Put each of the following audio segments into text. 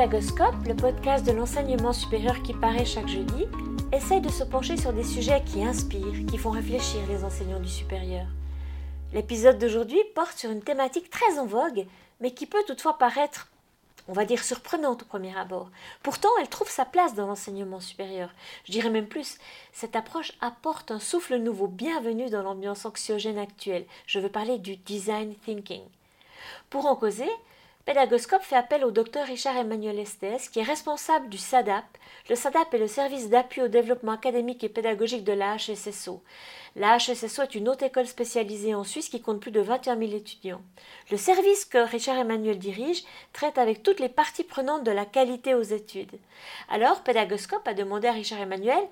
Pédagoscope, le podcast de l'enseignement supérieur qui paraît chaque jeudi, essaye de se pencher sur des sujets qui inspirent, qui font réfléchir les enseignants du supérieur. L'épisode d'aujourd'hui porte sur une thématique très en vogue, mais qui peut toutefois paraître, on va dire, surprenante au premier abord. Pourtant, elle trouve sa place dans l'enseignement supérieur. Je dirais même plus, cette approche apporte un souffle nouveau, bienvenue dans l'ambiance anxiogène actuelle. Je veux parler du design thinking. Pour en causer, Pédagoscope fait appel au docteur Richard Emmanuel Estes, qui est responsable du SADAP. Le SADAP est le service d'appui au développement académique et pédagogique de la HSSO. La HSSO est une haute école spécialisée en Suisse qui compte plus de 21 000 étudiants. Le service que Richard Emmanuel dirige traite avec toutes les parties prenantes de la qualité aux études. Alors, Pédagoscope a demandé à Richard Emmanuel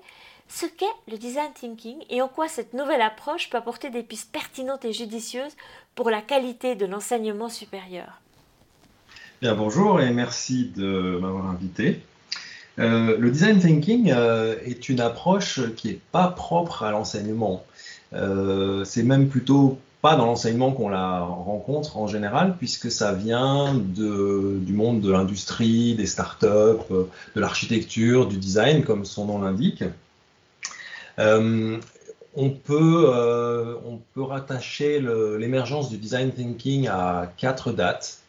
ce qu'est le design thinking et en quoi cette nouvelle approche peut apporter des pistes pertinentes et judicieuses pour la qualité de l'enseignement supérieur. Bien, bonjour et merci de m'avoir invité. Euh, le design thinking euh, est une approche qui n'est pas propre à l'enseignement. Euh, c'est même plutôt pas dans l'enseignement qu'on la rencontre en général, puisque ça vient du monde de l'industrie, des startups, de l'architecture, du design, comme son nom l'indique. on, peut, on peut rattacher l'émergence du design thinking à quatre dates.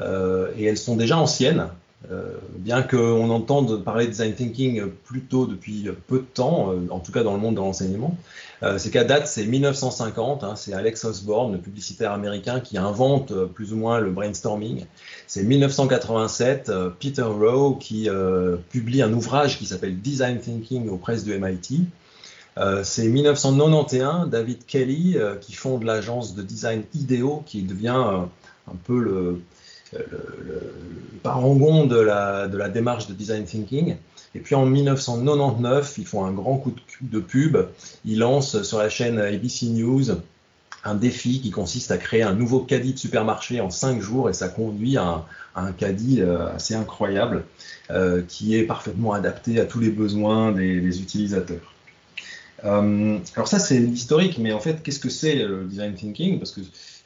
Euh, et elles sont déjà anciennes, euh, bien qu'on entende parler de design thinking plutôt depuis peu de temps, euh, en tout cas dans le monde de l'enseignement. c'est qu'à date, c'est 1950, hein, c'est Alex Osborne, le publicitaire américain, qui invente plus ou moins le brainstorming. C'est 1987, Peter Rowe qui publie un ouvrage qui s'appelle Design Thinking aux presses de MIT. c'est 1991, David Kelly qui fonde l'agence de design IDEO, qui devient un peu le, le, parangon de la, de la, démarche de design thinking. Et puis en 1999, ils font un grand coup de, pub. Ils lancent sur la chaîne ABC News un défi qui consiste à créer un nouveau caddie de supermarché en cinq jours et ça conduit à un, caddie euh, assez incroyable euh, qui est parfaitement adapté à tous les besoins des, utilisateurs. Euh, alors ça c'est l'historique, mais en fait qu'est-ce que c'est le design thinking? Parce que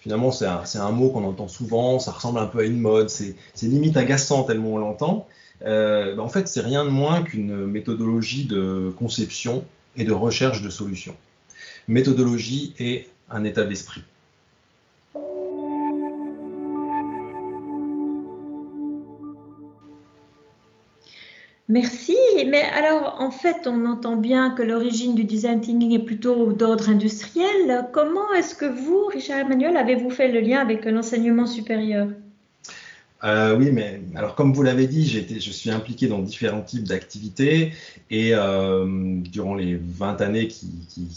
finalement, c'est un, mot qu'on entend souvent, ça ressemble un peu à une mode, c'est limite agaçant tellement on l'entend. Euh, ben, en fait, c'est rien de moins qu'une méthodologie de conception et de recherche de solutions. Méthodologie et un état d'esprit. Merci. Mais alors, en fait, on entend bien que l'origine du design thinking est plutôt d'ordre industriel. Comment est-ce que vous, Richard Emmanuel, avez-vous fait le lien avec l'enseignement supérieur? Euh, oui, mais alors comme vous l'avez dit, je suis impliqué dans différents types d'activités et euh, durant les 20 années qui,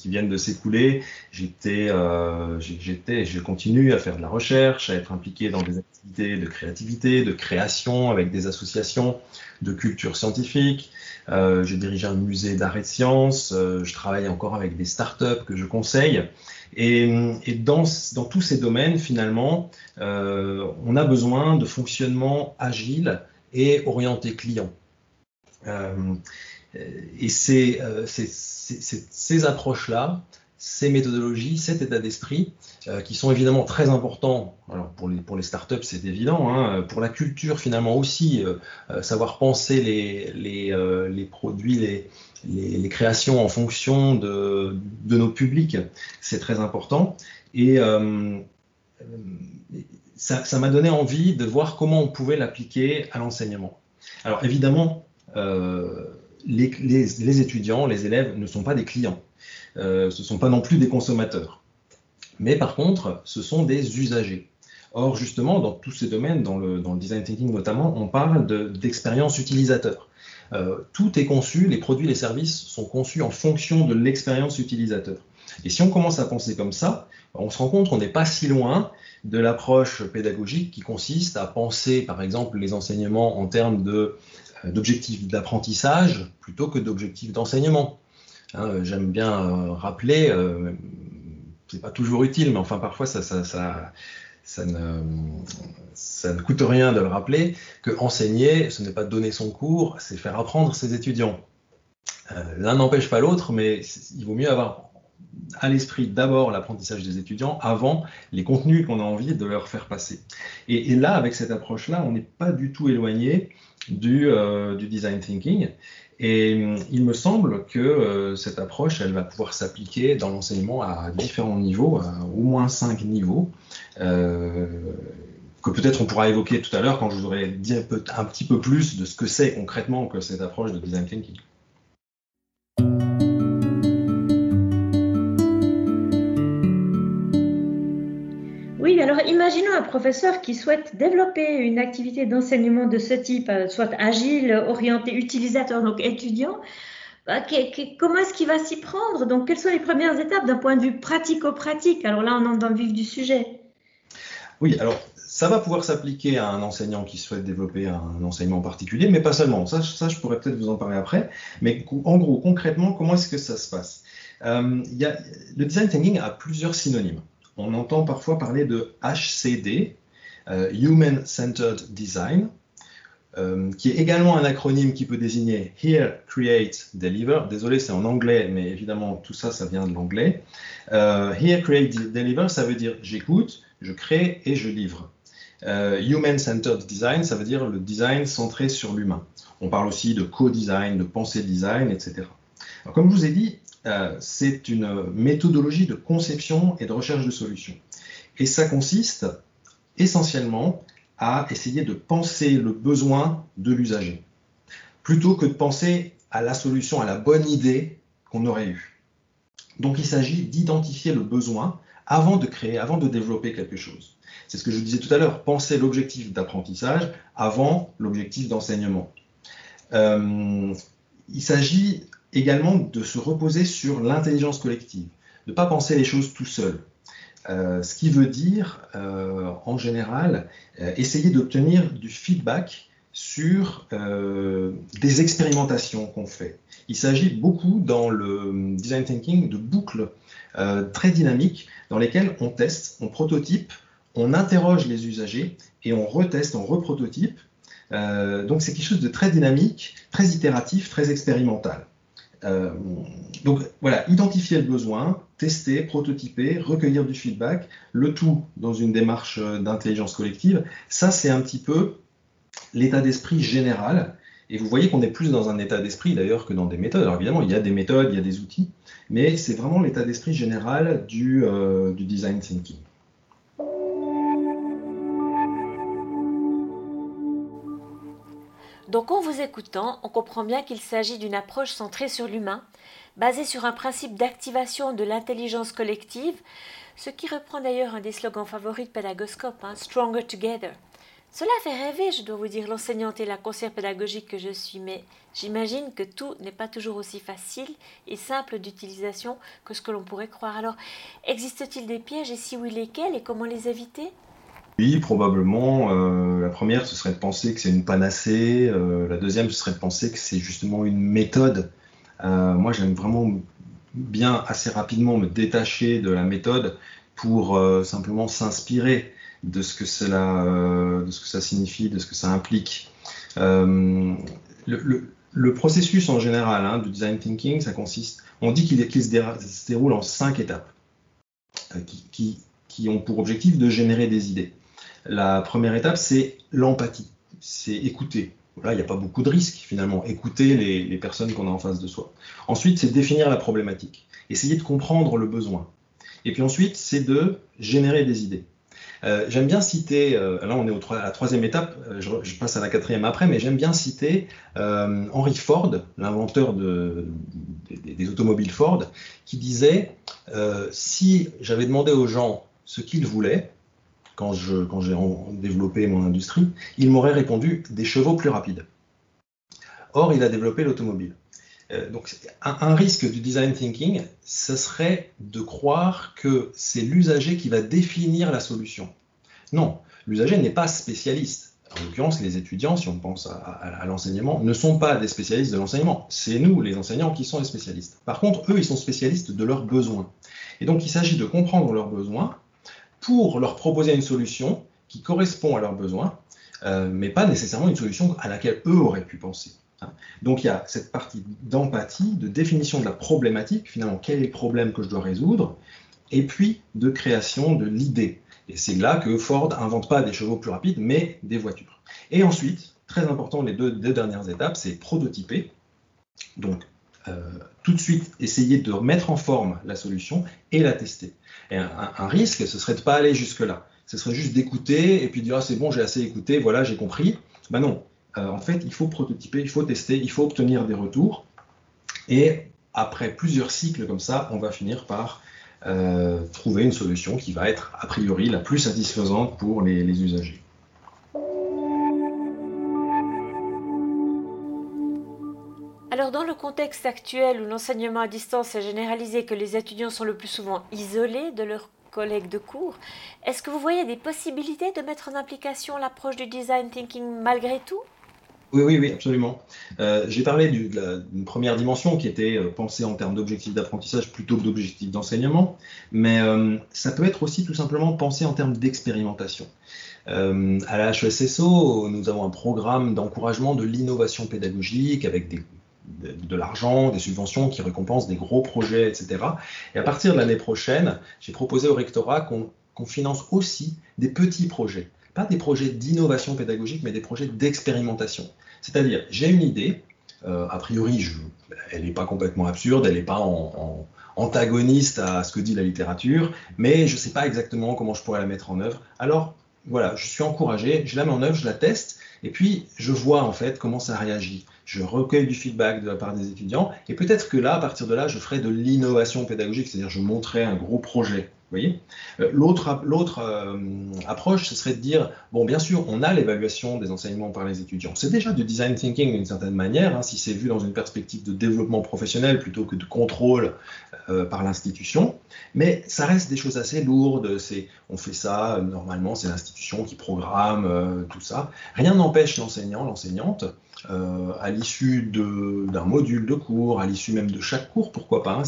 viennent de s'écouler, j'étais, euh, j'étais, je continue à faire de la recherche, à être impliqué dans des activités de créativité, de création avec des associations de culture scientifique. Euh, je dirige un musée d'art et de sciences. je travaille encore avec des startups que je conseille. Et, dans, tous ces domaines, finalement, euh, on a besoin de fonctionnement agile et orienté client. Euh, et euh, ces approches-là, ces méthodologies, cet état d'esprit, qui sont évidemment très importants. Alors pour les, pour les startups, c'est évident. Hein, pour la culture, finalement aussi, savoir penser les, les, les produits, les, les, créations en fonction de, nos publics, c'est très important. Et euh, ça m'a donné envie de voir comment on pouvait l'appliquer à l'enseignement. Alors évidemment, euh, les, étudiants, les élèves ne sont pas des clients, euh, ce ne sont pas non plus des consommateurs. Mais par contre, ce sont des usagers. Or, justement, dans tous ces domaines, dans le, design thinking notamment, on parle d'expérience utilisateur. Euh, tout est conçu, les produits, les services sont conçus en fonction de l'expérience utilisateur. Et si on commence à penser comme ça, on se rend compte qu'on n'est pas si loin de l'approche pédagogique qui consiste à penser, par exemple, les enseignements en termes euh, d'objectifs d'apprentissage plutôt que d'objectifs d'enseignement. Hein, j'aime bien euh, rappeler, c'est pas toujours utile, mais enfin parfois ça, ne, coûte rien de le rappeler, que enseigner, ce n'est pas donner son cours, c'est faire apprendre ses étudiants. Euh, l'un n'empêche pas l'autre, mais il vaut mieux avoir à l'esprit d'abord l'apprentissage des étudiants avant les contenus qu'on a envie de leur faire passer. Et, là, avec cette approche-là, on n'est pas du tout éloigné du design thinking. Et il me semble que cette approche, elle va pouvoir s'appliquer dans l'enseignement à différents niveaux, à au moins cinq niveaux que peut-être on pourra évoquer tout à l'heure quand je vous aurai dit un, petit peu plus de ce que c'est concrètement que cette approche de design thinking. Imaginons un professeur qui souhaite développer une activité d'enseignement de ce type, euh, soit agile, orienté utilisateur, donc étudiant. Bah, comment est-ce qu'il va s'y prendre? Donc, quelles sont les premières étapes d'un point de vue pratico-pratique? Alors là, on entre dans le vif du sujet. Oui, alors ça va pouvoir s'appliquer à un enseignant qui souhaite développer un enseignement particulier, mais pas seulement. Ça, je pourrais peut-être vous en parler après. Mais en gros, concrètement, comment est-ce que ça se passe? Euh, Le design thinking a plusieurs synonymes. On entend parfois parler de HCD, euh, Human Centered Design, euh, qui est également un acronyme qui peut désigner Here, Create, Deliver. Désolé, c'est en anglais, mais évidemment, tout ça, ça vient de l'anglais. Here, Create, Deliver, ça veut dire j'écoute, je crée et je livre. Euh, Human-centered design, ça veut dire le design centré sur l'humain. On parle aussi de co-design, de pensée design, etc. comme je vous ai dit, euh, c'est une méthodologie de conception et de recherche de solutions. Et ça consiste essentiellement à essayer de penser le besoin de l'usager, plutôt que de penser à la solution, à la bonne idée qu'on aurait eue. Donc il s'agit d'identifier le besoin avant de créer, avant de développer quelque chose. C'est ce que je disais tout à l'heure, penser l'objectif d'apprentissage avant l'objectif d'enseignement. Euh, il s'agit également de se reposer sur l'intelligence collective, de ne pas penser les choses tout seul. Euh, ce qui veut dire, euh, en général, essayer d'obtenir du feedback sur des expérimentations qu'on fait. Il s'agit beaucoup dans le design thinking de boucles très dynamiques dans lesquelles on teste, on prototype, on interroge les usagers et on reteste, on reprototype. Euh, donc c'est quelque chose de très dynamique, très itératif, très expérimental. Euh, donc voilà, identifier le besoin, tester, prototyper, recueillir du feedback, le tout dans une démarche d'intelligence collective. Ça, c'est un petit peu l'état d'esprit général. Et vous voyez qu'on est plus dans un état d'esprit d'ailleurs que dans des méthodes. Alors évidemment, il y a des méthodes, il y a des outils, mais c'est vraiment l'état d'esprit général du, euh, du design thinking. Donc en vous écoutant, on comprend bien qu'il s'agit d'une approche centrée sur l'humain, basée sur un principe d'activation de l'intelligence collective, ce qui reprend d'ailleurs un des slogans favoris de Pédagoscope, hein, Stronger Together. Cela fait rêver, je dois vous dire, l'enseignante et la conseillère pédagogique que je suis, mais j'imagine que tout n'est pas toujours aussi facile et simple d'utilisation que ce que l'on pourrait croire. Alors, existe-t-il des pièges et si oui, lesquels et comment les éviter? Oui, probablement. Euh, la première, ce serait de penser que c'est une panacée. Euh, la deuxième, ce serait de penser que c'est justement une méthode. Euh, moi, j'aime vraiment bien assez rapidement me détacher de la méthode pour simplement s'inspirer de ce que cela, de ce que ça signifie, de ce que ça implique. Le, processus en général hein, du design thinking, ça consiste. On dit qu'il se, déroule en cinq étapes qui ont pour objectif de générer des idées. La première étape, c'est l'empathie, c'est écouter. Là, il n'y a pas beaucoup de risques finalement, écouter les, personnes qu'on a en face de soi. Ensuite, c'est définir la problématique, essayer de comprendre le besoin. Et puis ensuite, c'est de générer des idées. Euh, j'aime bien citer, euh, là on est à la troisième étape, euh, je, passe à la quatrième après, mais j'aime bien citer Henry Ford, l'inventeur des, automobiles Ford, qui disait si j'avais demandé aux gens ce qu'ils voulaient, quand j'ai développé mon industrie, il m'aurait répondu des chevaux plus rapides. Or, il a développé l'automobile. Euh, donc, un, risque du design thinking, ce serait de croire que c'est l'usager qui va définir la solution. Non, l'usager n'est pas spécialiste. En l'occurrence, les étudiants, si on pense à l'enseignement, ne sont pas des spécialistes de l'enseignement. C'est nous, les enseignants, qui sommes les spécialistes. Par contre, eux, ils sont spécialistes de leurs besoins. Et donc, il s'agit de comprendre leurs besoins pour leur proposer une solution qui correspond à leurs besoins, euh, mais pas nécessairement une solution à laquelle eux auraient pu penser. Hein. Donc il y a cette partie d'empathie, de définition de la problématique, finalement quel est le problème que je dois résoudre, et puis de création de l'idée. Et c'est là que Ford invente pas des chevaux plus rapides, mais des voitures. Et ensuite, très important, les deux, dernières étapes, c'est prototyper. Donc, tout de suite, essayer de mettre en forme la solution et la tester. Et un, risque, ce serait de ne pas aller jusque-là. Ce serait juste d'écouter et puis de dire ah, c'est bon, j'ai assez écouté, voilà, j'ai compris. Ben non. Euh, en fait, il faut prototyper, il faut tester, il faut obtenir des retours. Et après plusieurs cycles comme ça, on va finir par euh, trouver une solution qui va être a priori la plus satisfaisante pour les, usagers. Alors dans le contexte actuel où l'enseignement à distance est généralisé, que les étudiants sont le plus souvent isolés de leurs collègues de cours, est-ce que vous voyez des possibilités de mettre en application l'approche du design thinking malgré tout? Oui, oui, oui, absolument. Euh, j'ai parlé d'une première dimension qui était euh, pensée en termes d'objectifs d'apprentissage plutôt que d'objectifs d'enseignement, mais euh, ça peut être aussi tout simplement pensé en termes d'expérimentation. à la HESSO, nous avons un programme d'encouragement de l'innovation pédagogique avec des, de, l'argent, des subventions qui récompensent des gros projets, etc. Et à partir de l'année prochaine, j'ai proposé au rectorat qu'on finance aussi des petits projets pas des projets d'innovation pédagogique, mais des projets d'expérimentation. C'est-à-dire, j'ai une idée, euh, a priori, elle n'est pas complètement absurde, elle n'est pas en, antagoniste à ce que dit la littérature, mais je ne sais pas exactement comment je pourrais la mettre en œuvre. Alors, voilà, je suis encouragé, je la mets en œuvre, je la teste, et puis je vois en fait comment ça réagit. Je recueille du feedback de la part des étudiants, et peut-être que là, à partir de là, je ferai de l'innovation pédagogique, c'est-à-dire je montrerai un gros projet voyez euh, L'autre, euh, approche, ce serait de dire, bon, bien sûr, on a l'évaluation des enseignements par les étudiants. C'est déjà du design thinking d'une certaine manière, hein, si c'est vu dans une perspective de développement professionnel plutôt que de contrôle euh, par l'institution. Mais ça reste des choses assez lourdes. On fait ça, normalement, c'est l'institution qui programme tout ça. Rien n'empêche l'enseignant, l'enseignante, à l'issue d'un module de cours, à l'issue même de chaque cours, pourquoi pas, hein,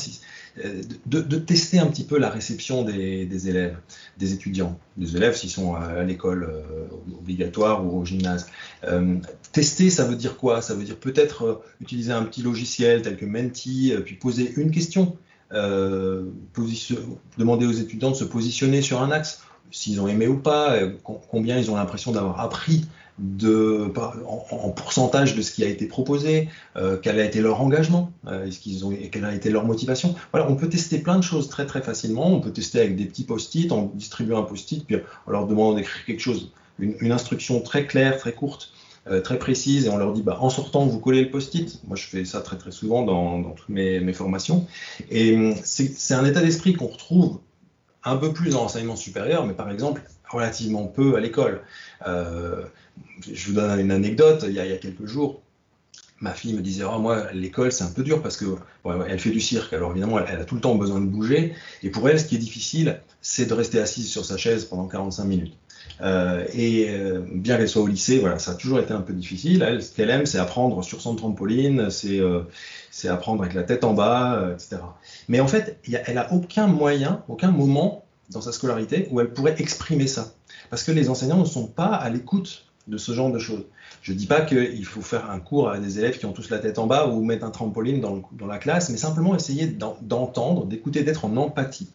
de, tester un petit peu la réception des, élèves, des étudiants, des élèves s'ils sont à, l'école euh, obligatoire ou au gymnase. Euh, tester, ça veut dire quoi? Ça veut dire peut-être euh, utiliser un petit logiciel tel que Menti, puis poser une question, demander aux étudiants de se positionner sur un axe, s'ils ont aimé ou pas, combien ils ont l'impression d'avoir appris de, en, pourcentage de ce qui a été proposé, euh, quel a été leur engagement, euh, qu'ils ont, quelle a été leur motivation. Voilà, on peut tester plein de choses très très facilement. On peut tester avec des petits post-it, en distribuant un post-it, puis on leur demande d'écrire quelque chose, une, instruction très claire, très courte, euh, très précise, et on leur dit, bah, en sortant, vous collez le post-it. Moi, je fais ça très très souvent dans, dans toutes mes, mes, formations. Et hum, c'est un état d'esprit qu'on retrouve un peu plus dans l'enseignement supérieur, mais par exemple relativement peu à l'école. Euh, je vous donne une anecdote, il y a, quelques jours, ma fille me disait oh, moi l'école c'est un peu dur parce que elle fait du cirque. Alors évidemment elle, a tout le temps besoin de bouger. Et pour elle ce qui est difficile c'est de rester assise sur sa chaise pendant 45 minutes. Euh, et euh, bien qu'elle soit au lycée voilà ça a toujours été un peu difficile. Elle ce qu'elle aime c'est apprendre sur son trampoline c'est apprendre avec la tête en bas etc mais en fait elle a aucun moyen aucun moment dans sa scolarité où elle pourrait exprimer ça. Parce que les enseignants ne sont pas à l'écoute de ce genre de choses. Je ne dis pas qu'il faut faire un cours à des élèves qui ont tous la tête en bas ou mettre un trampoline dans, la classe, mais simplement essayer d'entendre, d'écouter, d'être en empathie.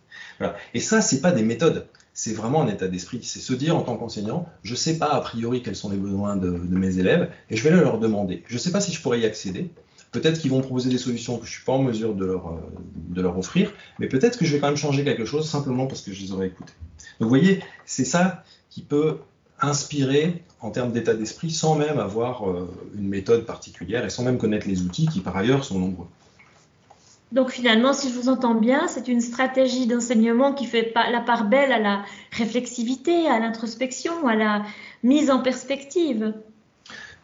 Et ça, ce n'est pas des méthodes, c'est vraiment un état d'esprit. C'est se dire en tant qu'enseignant, je ne sais pas a priori quels sont les besoins de, de mes élèves et je vais leur demander. Je ne sais pas si je pourrais y accéder, Peut-être qu'ils vont proposer des solutions que je ne suis pas en mesure de leur, euh, de leur offrir, mais peut-être que je vais quand même changer quelque chose simplement parce que je les aurais écoutés. Donc vous voyez, c'est ça qui peut inspirer en termes d'état d'esprit sans même avoir euh, une méthode particulière et sans même connaître les outils qui par ailleurs sont nombreux. Donc finalement, si je vous entends bien, c'est une stratégie d'enseignement qui fait la part belle à la réflexivité, à l'introspection, à la mise en perspective.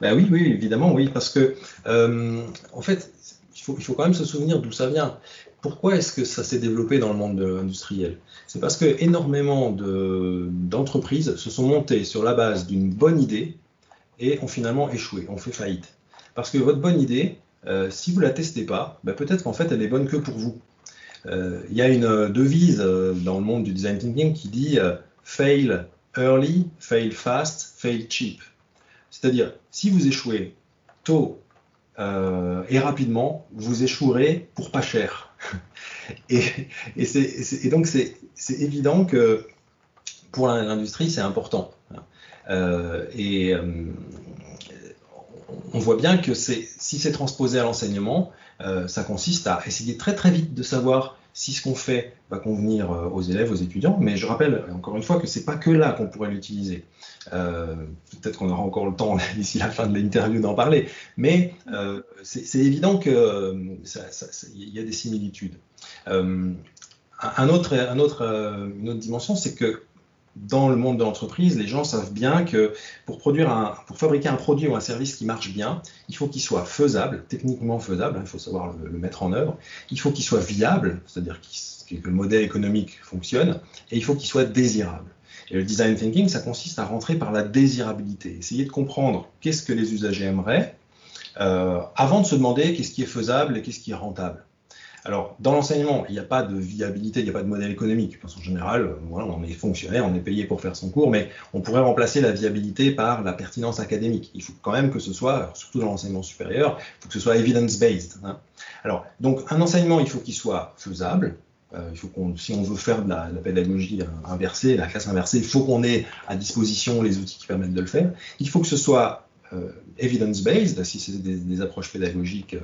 Ben oui, oui, évidemment, oui, parce que euh, en fait, il faut, il faut, quand même se souvenir d'où ça vient. Pourquoi est-ce que ça s'est développé dans le monde industriel C'est parce que énormément d'entreprises se sont montées sur la base d'une bonne idée et ont finalement échoué, ont fait faillite. Parce que votre bonne idée, euh, si vous la testez pas, ben peut-être qu'en fait elle est bonne que pour vous. Euh, il y a une devise dans le monde du design thinking qui dit fail early, fail fast, fail cheap. C'est-à-dire, si vous échouez tôt euh, et rapidement, vous échouerez pour pas cher. et, donc, c'est évident que pour l'industrie, c'est important. Euh, et euh, on voit bien que si c'est transposé à l'enseignement, ça consiste à essayer très très vite de savoir si ce qu'on fait va convenir euh, aux élèves, aux étudiants. Mais je rappelle encore une fois que c'est pas que là qu'on pourrait l'utiliser. Euh, peut-être qu'on aura encore le temps d'ici la fin de l'interview d'en parler, mais c'est évident qu'il y a des similitudes. Un autre, une autre dimension, c'est que dans le monde de l'entreprise, les gens savent bien que pour, produire un, pour fabriquer un produit ou un service qui marche bien, il faut qu'il soit faisable, techniquement faisable, hein, il faut savoir le, mettre en œuvre, il faut qu'il soit viable, c'est-à-dire que le modèle économique fonctionne, et il faut qu'il soit désirable. Et le design thinking, ça consiste à rentrer par la désirabilité, essayer de comprendre qu'est-ce que les usagers aimeraient, euh, avant de se demander qu'est-ce qui est faisable et qu'est-ce qui est rentable. Alors, dans l'enseignement, il n'y a pas de viabilité, il n'y a pas de modèle économique. En général, euh, on est fonctionnaire, on est payé pour faire son cours, mais on pourrait remplacer la viabilité par la pertinence académique. Il faut quand même que ce soit, surtout dans l'enseignement supérieur, il faut que ce soit evidence-based. Hein. Alors, donc, un enseignement, il faut qu'il soit faisable. Euh, il faut qu'on, si on veut faire de la, pédagogie inversée, la classe inversée, il faut qu'on ait à disposition les outils qui permettent de le faire. Il faut que ce soit euh, evidence-based, si c'est des, approches pédagogiques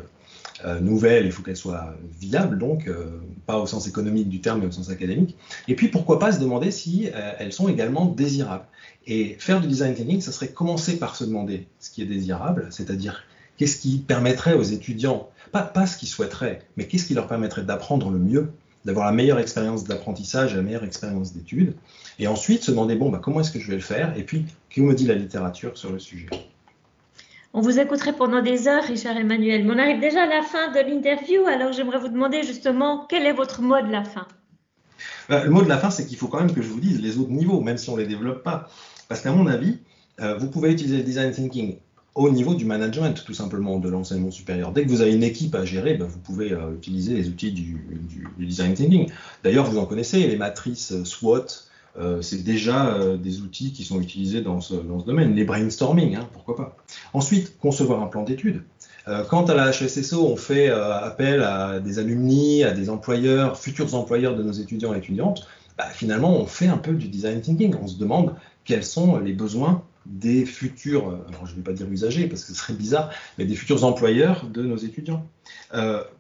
euh, nouvelles, il faut qu'elles soient viables, donc euh, pas au sens économique du terme, mais au sens académique. Et puis pourquoi pas se demander si euh, elles sont également désirables. Et faire du design thinking, ça serait commencer par se demander ce qui est désirable, c'est-à-dire qu'est-ce qui permettrait aux étudiants, pas, pas ce qu'ils souhaiteraient, mais qu'est-ce qui leur permettrait d'apprendre le mieux, d'avoir la meilleure expérience d'apprentissage, la meilleure expérience d'études, et ensuite se demander, bon, bah, comment est-ce que je vais le faire, et puis, que me dit la littérature sur le sujet? On vous écouterait pendant des heures, Richard Emmanuel. Mais on arrive déjà à la fin de l'interview, alors j'aimerais vous demander justement quel est votre mot de la fin? Euh, le mot de la fin, c'est qu'il faut quand même que je vous dise les autres niveaux, même si on ne les développe pas. Parce qu'à mon avis, euh, vous pouvez utiliser le design thinking au niveau du management, tout simplement, de l'enseignement supérieur. Dès que vous avez une équipe à gérer, ben, vous pouvez euh, utiliser les outils du, du design thinking. D'ailleurs, vous en connaissez, les matrices SWOT, euh, c'est déjà euh, des outils qui sont utilisés dans ce, domaine. Les brainstorming, hein, pourquoi pas. Ensuite, concevoir un plan d'études. Euh, quand à la HSSO, on fait appel à des alumni, à des employeurs, futurs employeurs de nos étudiants et étudiantes, bah, finalement, on fait un peu du design thinking. On se demande quels sont les besoins des futurs, alors je ne vais pas dire usagers parce que ce serait bizarre, mais des futurs employeurs de nos étudiants.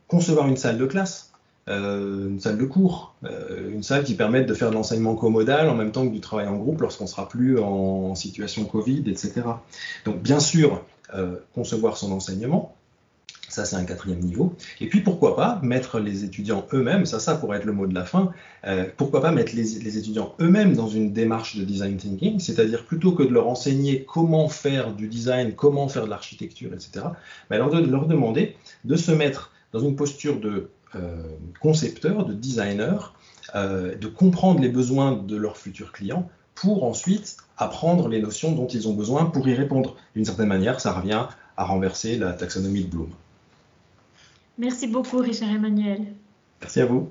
concevoir une salle de classe. Euh, une salle de cours, euh, une salle qui permette de faire de l'enseignement comodal en même temps que du travail en groupe lorsqu'on sera plus en, situation Covid, etc. Donc bien sûr, euh, concevoir son enseignement, ça c'est un quatrième niveau. Et puis pourquoi pas mettre les étudiants eux-mêmes, ça ça pourrait être le mot de la fin, pourquoi pas mettre les, étudiants eux-mêmes dans une démarche de design thinking, c'est-à-dire plutôt que de leur enseigner comment faire du design, comment faire de l'architecture, etc., mais leur, leur demander de se mettre dans une posture de euh, concepteurs, de designers, euh, de comprendre les besoins de leurs futurs clients pour ensuite apprendre les notions dont ils ont besoin pour y répondre. D'une certaine manière, ça revient à renverser la taxonomie de Bloom. Merci beaucoup, Richard Emmanuel. Merci à vous.